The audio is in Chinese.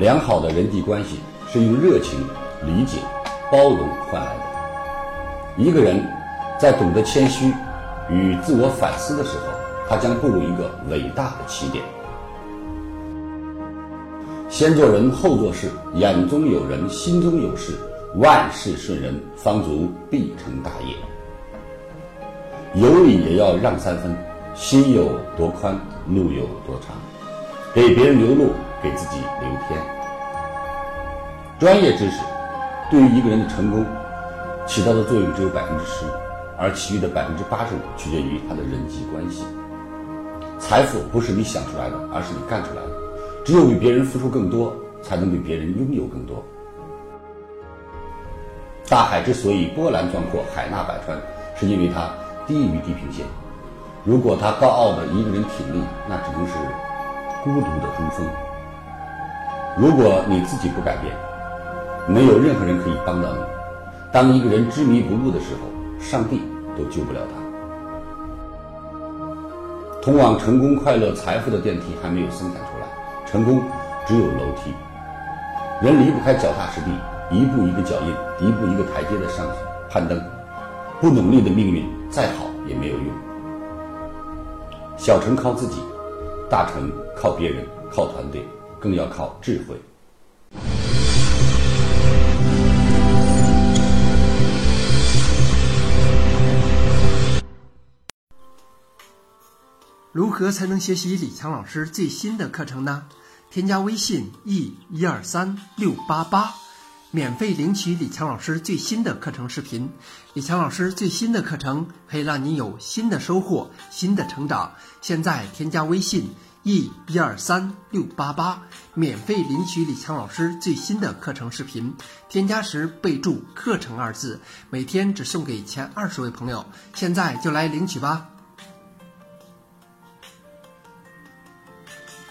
良好的人际关系是用热情、理解、包容换来的。一个人在懂得谦虚与自我反思的时候，他将步入一个伟大的起点。先做人后做事，眼中有人，心中有事，万事顺人，方足必成大业。有理也要让三分，心有多宽，路有多长。给别人留路，给自己留天。专业知识对于一个人的成功起到的作用只有百分之十，而其余的百分之八十五取决于他的人际关系。财富不是你想出来的，而是你干出来的。只有比别人付出更多，才能比别人拥有更多。大海之所以波澜壮阔、海纳百川，是因为它低于地平线。如果他高傲的一个人挺立，那只能是孤独的珠峰。如果你自己不改变，没有任何人可以帮到你。当一个人执迷不悟的时候，上帝都救不了他。通往成功、快乐、财富的电梯还没有生产出来。成功只有楼梯，人离不开脚踏实地，一步一个脚印，一步一个台阶的上攀登。不努力的命运再好也没有用。小成靠自己，大成靠别人，靠团队，更要靠智慧。如何才能学习李强老师最新的课程呢？添加微信 e 一二三六八八，免费领取李强老师最新的课程视频。李强老师最新的课程可以让你有新的收获、新的成长。现在添加微信 e 一二三六八八，免费领取李强老师最新的课程视频。添加时备注“课程”二字，每天只送给前二十位朋友。现在就来领取吧。